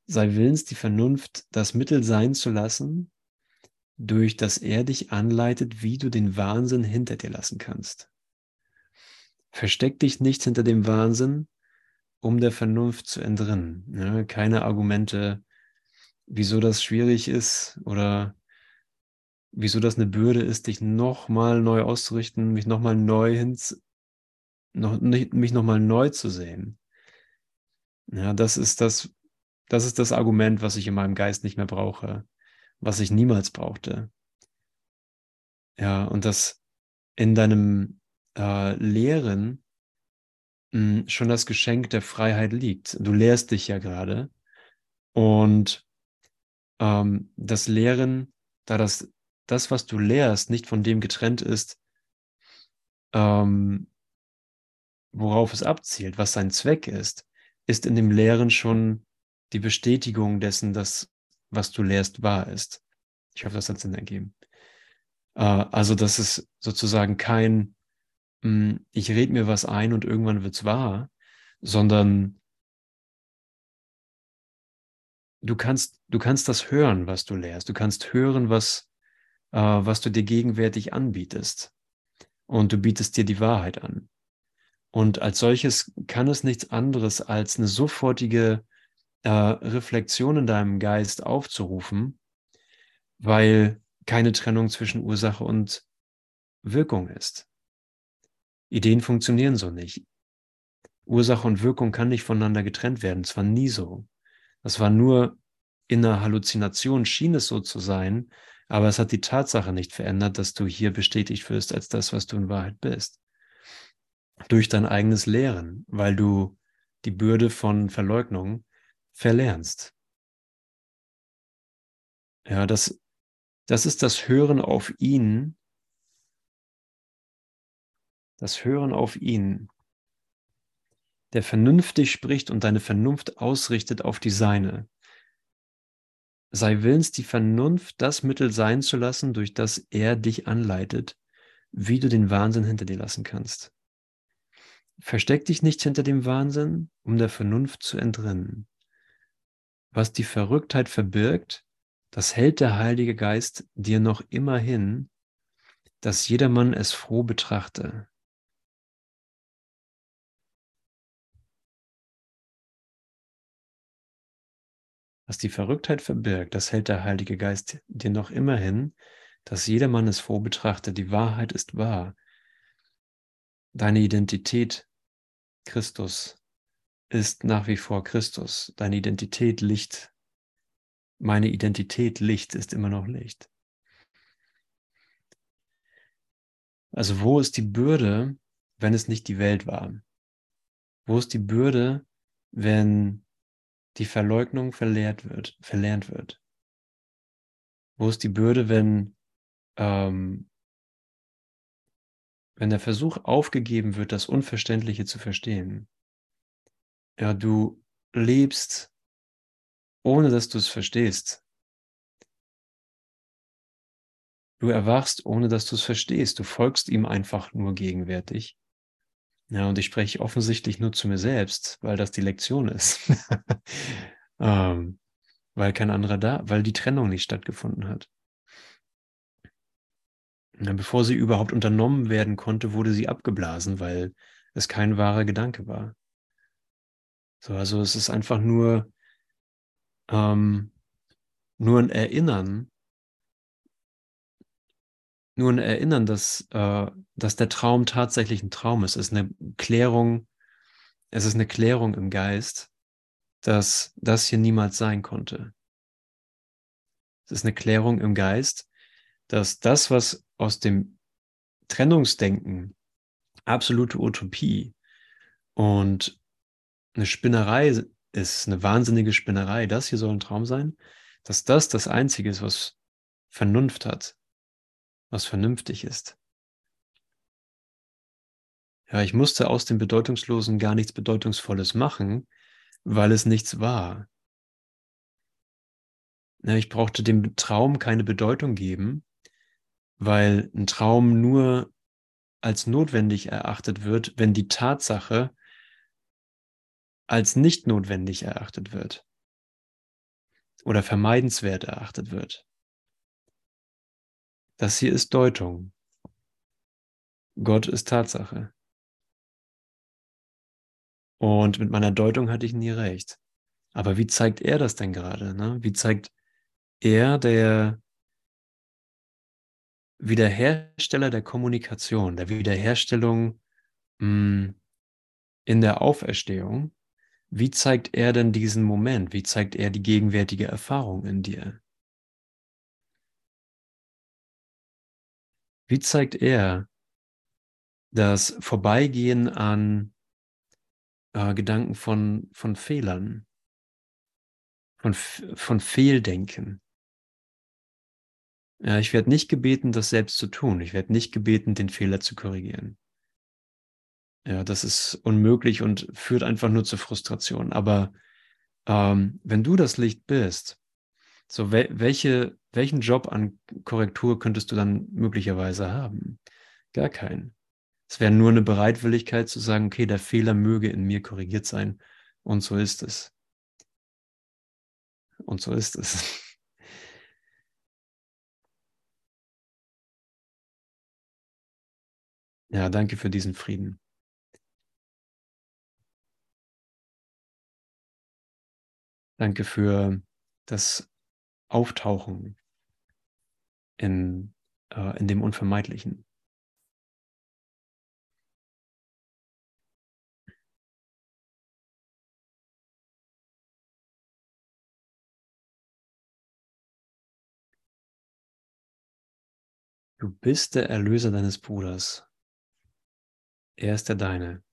Sei willens, die Vernunft das Mittel sein zu lassen, durch das er dich anleitet, wie du den Wahnsinn hinter dir lassen kannst. Versteck dich nicht hinter dem Wahnsinn, um der Vernunft zu entrinnen. Keine Argumente, wieso das schwierig ist oder wieso das eine Bürde ist, dich nochmal neu auszurichten, mich nochmal neu hins, noch, nicht, mich nochmal neu zu sehen. Ja, das ist das, das ist das Argument, was ich in meinem Geist nicht mehr brauche, was ich niemals brauchte. Ja, und das in deinem äh, Lehren hm, schon das Geschenk der Freiheit liegt. Du lehrst dich ja gerade. Und ähm, das Lehren, da das, das, was du lehrst, nicht von dem getrennt ist, ähm, worauf es abzielt, was sein Zweck ist, ist in dem Lehren schon die Bestätigung dessen, dass was du lehrst, wahr ist. Ich hoffe, das hat Sinn ergeben. Äh, also, dass es sozusagen kein hm, ich rede mir was ein und irgendwann wird es wahr, sondern du kannst, du kannst das hören, was du lehrst. Du kannst hören, was, äh, was du dir gegenwärtig anbietest. Und du bietest dir die Wahrheit an. Und als solches kann es nichts anderes als eine sofortige äh, Reflexion in deinem Geist aufzurufen, weil keine Trennung zwischen Ursache und Wirkung ist. Ideen funktionieren so nicht. Ursache und Wirkung kann nicht voneinander getrennt werden. Es war nie so. Das war nur in einer Halluzination, schien es so zu sein, aber es hat die Tatsache nicht verändert, dass du hier bestätigt wirst als das, was du in Wahrheit bist. Durch dein eigenes Lehren, weil du die Bürde von Verleugnung verlernst. Ja, das, das ist das Hören auf ihn, das Hören auf ihn, der vernünftig spricht und deine Vernunft ausrichtet auf die seine. Sei willens, die Vernunft das Mittel sein zu lassen, durch das er dich anleitet, wie du den Wahnsinn hinter dir lassen kannst. Versteck dich nicht hinter dem Wahnsinn, um der Vernunft zu entrinnen. Was die Verrücktheit verbirgt, das hält der Heilige Geist dir noch immer hin, dass jedermann es froh betrachte. Was die Verrücktheit verbirgt, das hält der Heilige Geist dir noch immer hin, dass jedermann es froh betrachtet. Die Wahrheit ist wahr. Deine Identität, Christus, ist nach wie vor Christus. Deine Identität Licht. Meine Identität Licht ist immer noch Licht. Also wo ist die Bürde, wenn es nicht die Welt war? Wo ist die Bürde, wenn die Verleugnung verlehrt wird, verlernt wird? Wo ist die Bürde, wenn, ähm, wenn der Versuch aufgegeben wird, das Unverständliche zu verstehen? Ja, du lebst, ohne dass du es verstehst. Du erwachst, ohne dass du es verstehst. Du folgst ihm einfach nur gegenwärtig. Ja, und ich spreche offensichtlich nur zu mir selbst, weil das die Lektion ist. ähm, weil kein anderer da, weil die Trennung nicht stattgefunden hat. Ja, bevor sie überhaupt unternommen werden konnte, wurde sie abgeblasen, weil es kein wahrer Gedanke war. So, also es ist einfach nur, ähm, nur ein Erinnern, nur ein Erinnern, dass, äh, dass der Traum tatsächlich ein Traum ist. Es ist eine Klärung, es ist eine Klärung im Geist, dass das hier niemals sein konnte. Es ist eine Klärung im Geist, dass das, was aus dem Trennungsdenken absolute Utopie und eine Spinnerei ist, eine wahnsinnige Spinnerei, das hier soll ein Traum sein, dass das das Einzige ist, was Vernunft hat, was vernünftig ist. Ja, ich musste aus dem Bedeutungslosen gar nichts Bedeutungsvolles machen, weil es nichts war. Ja, ich brauchte dem Traum keine Bedeutung geben, weil ein Traum nur als notwendig erachtet wird, wenn die Tatsache als nicht notwendig erachtet wird oder vermeidenswert erachtet wird. Das hier ist Deutung. Gott ist Tatsache. Und mit meiner Deutung hatte ich nie recht. Aber wie zeigt er das denn gerade? Ne? Wie zeigt er, der Wiederhersteller der Kommunikation, der Wiederherstellung mh, hm, in der Auferstehung, wie zeigt er denn diesen Moment? Wie zeigt er die gegenwärtige Erfahrung in dir? Wie zeigt er das Vorbeigehen an äh, Gedanken von, von Fehlern, von, von Fehldenken? Ja, ich werde nicht gebeten, das selbst zu tun. Ich werde nicht gebeten, den Fehler zu korrigieren. Ja, das ist unmöglich und führt einfach nur zur Frustration. Aber ähm, wenn du das Licht bist, so wel welche, welchen Job an Korrektur könntest du dann möglicherweise haben? Gar keinen. Es wäre nur eine Bereitwilligkeit zu sagen, okay, der Fehler möge in mir korrigiert sein. Und so ist es. Und so ist es. Ja, danke für diesen Frieden. Danke für das Auftauchen in, äh, in dem Unvermeidlichen. Du bist der Erlöser deines Bruders. Er ist der deine,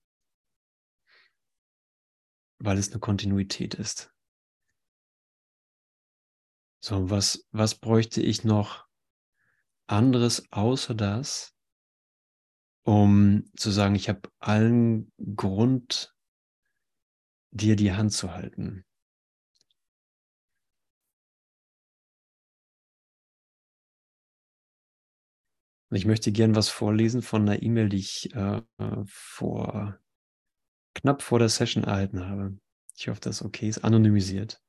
weil es eine Kontinuität ist. So, was, was bräuchte ich noch anderes außer das, um zu sagen, ich habe allen Grund, dir die Hand zu halten. Und ich möchte gern was vorlesen von einer E-Mail, die ich äh, vor knapp vor der Session erhalten habe. Ich hoffe, das ist okay ist, anonymisiert.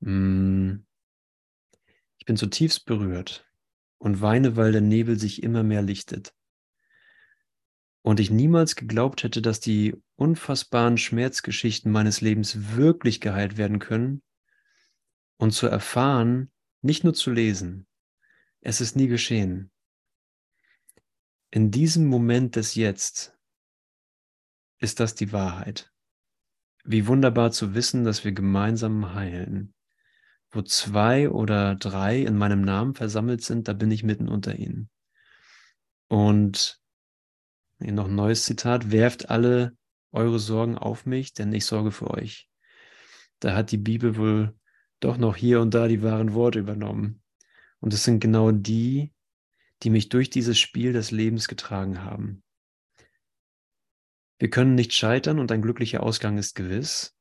Mm. Ich bin zutiefst berührt und weine, weil der Nebel sich immer mehr lichtet. Und ich niemals geglaubt hätte, dass die unfassbaren Schmerzgeschichten meines Lebens wirklich geheilt werden können und zu erfahren, nicht nur zu lesen. Es ist nie geschehen in diesem Moment des Jetzt ist das die Wahrheit. Wie wunderbar zu wissen, dass wir gemeinsam heilen. Wo zwei oder drei in meinem Namen versammelt sind, da bin ich mitten unter ihnen. Und hier noch ein neues Zitat, werft alle eure Sorgen auf mich, denn ich sorge für euch. Da hat die Bibel wohl doch noch hier und da die wahren Worte übernommen. Und es sind genau die, die mich durch dieses Spiel des Lebens getragen haben. Wir können nicht scheitern und ein glücklicher Ausgang ist gewiss.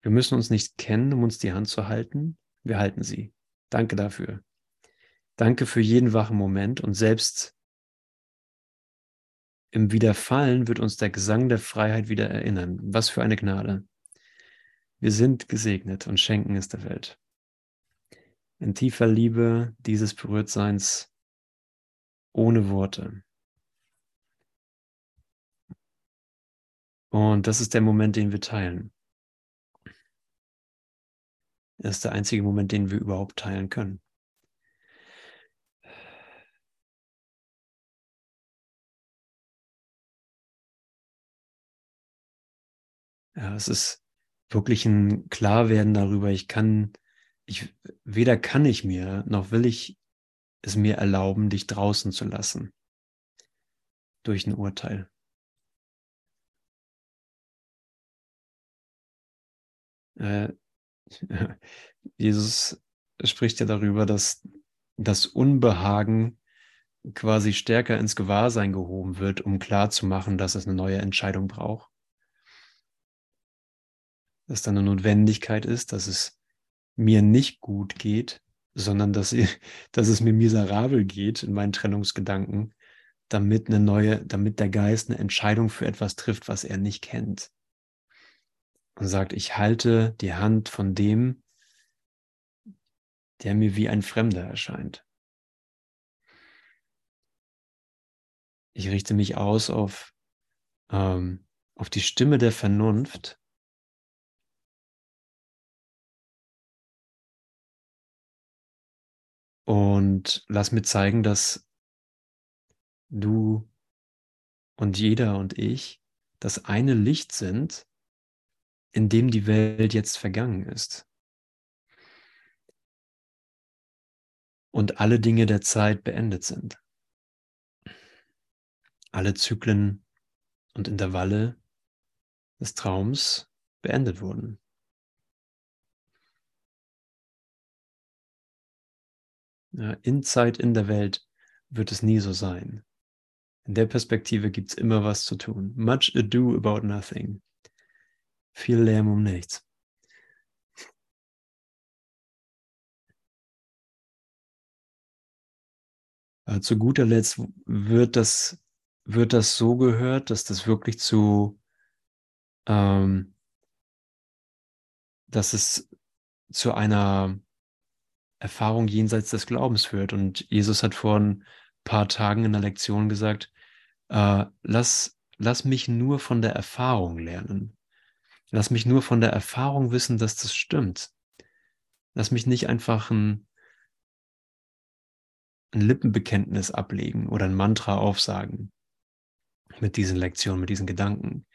Wir müssen uns nicht kennen, um uns die Hand zu halten. Wir halten sie. Danke dafür. Danke für jeden wachen Moment und selbst im Wiederfallen wird uns der Gesang der Freiheit wieder erinnern. Was für eine Gnade. Wir sind gesegnet und schenken es der Welt. In tiefer Liebe dieses Berührtseins ohne Worte. Und das ist der Moment, den wir teilen. Das ist der einzige Moment, den wir überhaupt teilen können. Ja, es ist wirklich ein Klarwerden darüber. Ich kann, ich, weder kann ich mir, noch will ich es mir erlauben, dich draußen zu lassen. Durch ein Urteil. Äh, Jesus spricht ja darüber, dass das Unbehagen quasi stärker ins Gewahrsein gehoben wird, um klarzumachen, dass es eine neue Entscheidung braucht dass da eine Notwendigkeit ist, dass es mir nicht gut geht, sondern dass, ich, dass es mir miserabel geht in meinen Trennungsgedanken, damit eine neue, damit der Geist eine Entscheidung für etwas trifft, was er nicht kennt. Und sagt, ich halte die Hand von dem, der mir wie ein Fremder erscheint. Ich richte mich aus auf, ähm, auf die Stimme der Vernunft Und lass mir zeigen, dass du und jeder und ich das eine Licht sind, in dem die Welt jetzt vergangen ist. Und alle Dinge der Zeit beendet sind. Alle Zyklen und Intervalle des Traums beendet wurden. in Zeit, in der Welt wird es nie so sein. In der Perspektive gibt es immer was zu tun. Much ado about nothing. Viel Lärm um nichts. Äh, zu guter Letzt wird das, wird das so gehört, dass das wirklich zu, ähm, dass es zu einer Erfahrung jenseits des Glaubens führt. Und Jesus hat vor ein paar Tagen in der Lektion gesagt, äh, lass, lass mich nur von der Erfahrung lernen. Lass mich nur von der Erfahrung wissen, dass das stimmt. Lass mich nicht einfach ein, ein Lippenbekenntnis ablegen oder ein Mantra aufsagen mit diesen Lektionen, mit diesen Gedanken,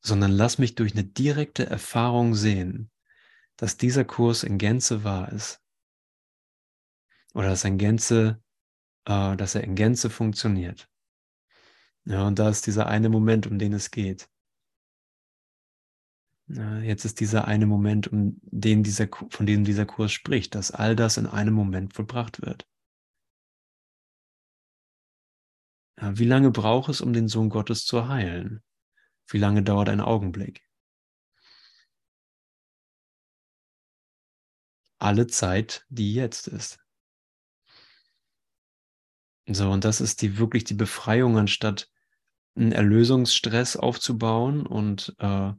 sondern lass mich durch eine direkte Erfahrung sehen, dass dieser Kurs in Gänze wahr ist oder dass ein Gänze, äh, dass er in Gänze funktioniert. Ja, und da ist dieser eine Moment, um den es geht. Jetzt ist dieser eine Moment, um den dieser, von dem dieser Kurs spricht, dass all das in einem Moment vollbracht wird. Wie lange braucht es, um den Sohn Gottes zu heilen? Wie lange dauert ein Augenblick? Alle Zeit, die jetzt ist. So, und das ist die wirklich die Befreiung, anstatt einen Erlösungsstress aufzubauen und äh,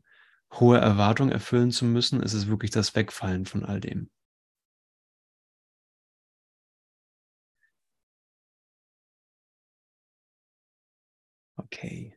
hohe Erwartungen erfüllen zu müssen, ist es wirklich das Wegfallen von all dem. Okay.